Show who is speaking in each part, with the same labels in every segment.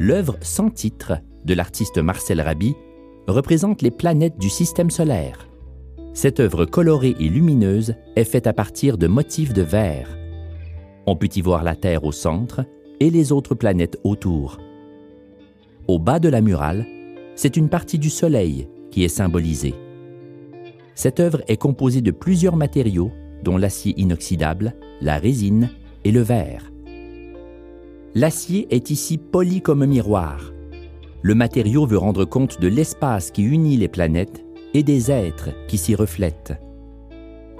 Speaker 1: L'œuvre sans titre de l'artiste Marcel Raby représente les planètes du système solaire. Cette œuvre colorée et lumineuse est faite à partir de motifs de verre. On peut y voir la Terre au centre et les autres planètes autour. Au bas de la murale, c'est une partie du Soleil qui est symbolisée. Cette œuvre est composée de plusieurs matériaux, dont l'acier inoxydable, la résine et le verre. L'acier est ici poli comme un miroir. Le matériau veut rendre compte de l'espace qui unit les planètes et des êtres qui s'y reflètent.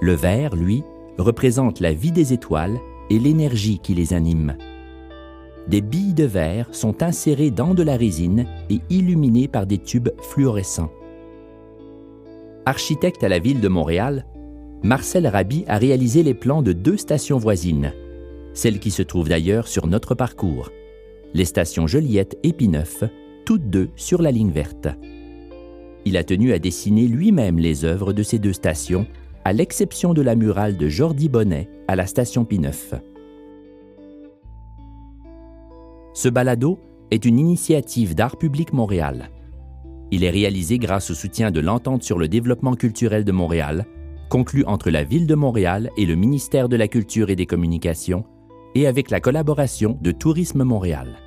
Speaker 1: Le verre, lui, représente la vie des étoiles et l'énergie qui les anime. Des billes de verre sont insérées dans de la résine et illuminées par des tubes fluorescents. Architecte à la ville de Montréal, Marcel Raby a réalisé les plans de deux stations voisines, celles qui se trouvent d'ailleurs sur notre parcours, les stations Joliette et Pineuf, toutes deux sur la ligne verte. Il a tenu à dessiner lui-même les œuvres de ces deux stations, à l'exception de la murale de Jordi Bonnet à la station Pineuf. Ce balado est une initiative d'Art public Montréal. Il est réalisé grâce au soutien de l'Entente sur le développement culturel de Montréal, conclu entre la Ville de Montréal et le ministère de la Culture et des Communications, et avec la collaboration de Tourisme Montréal.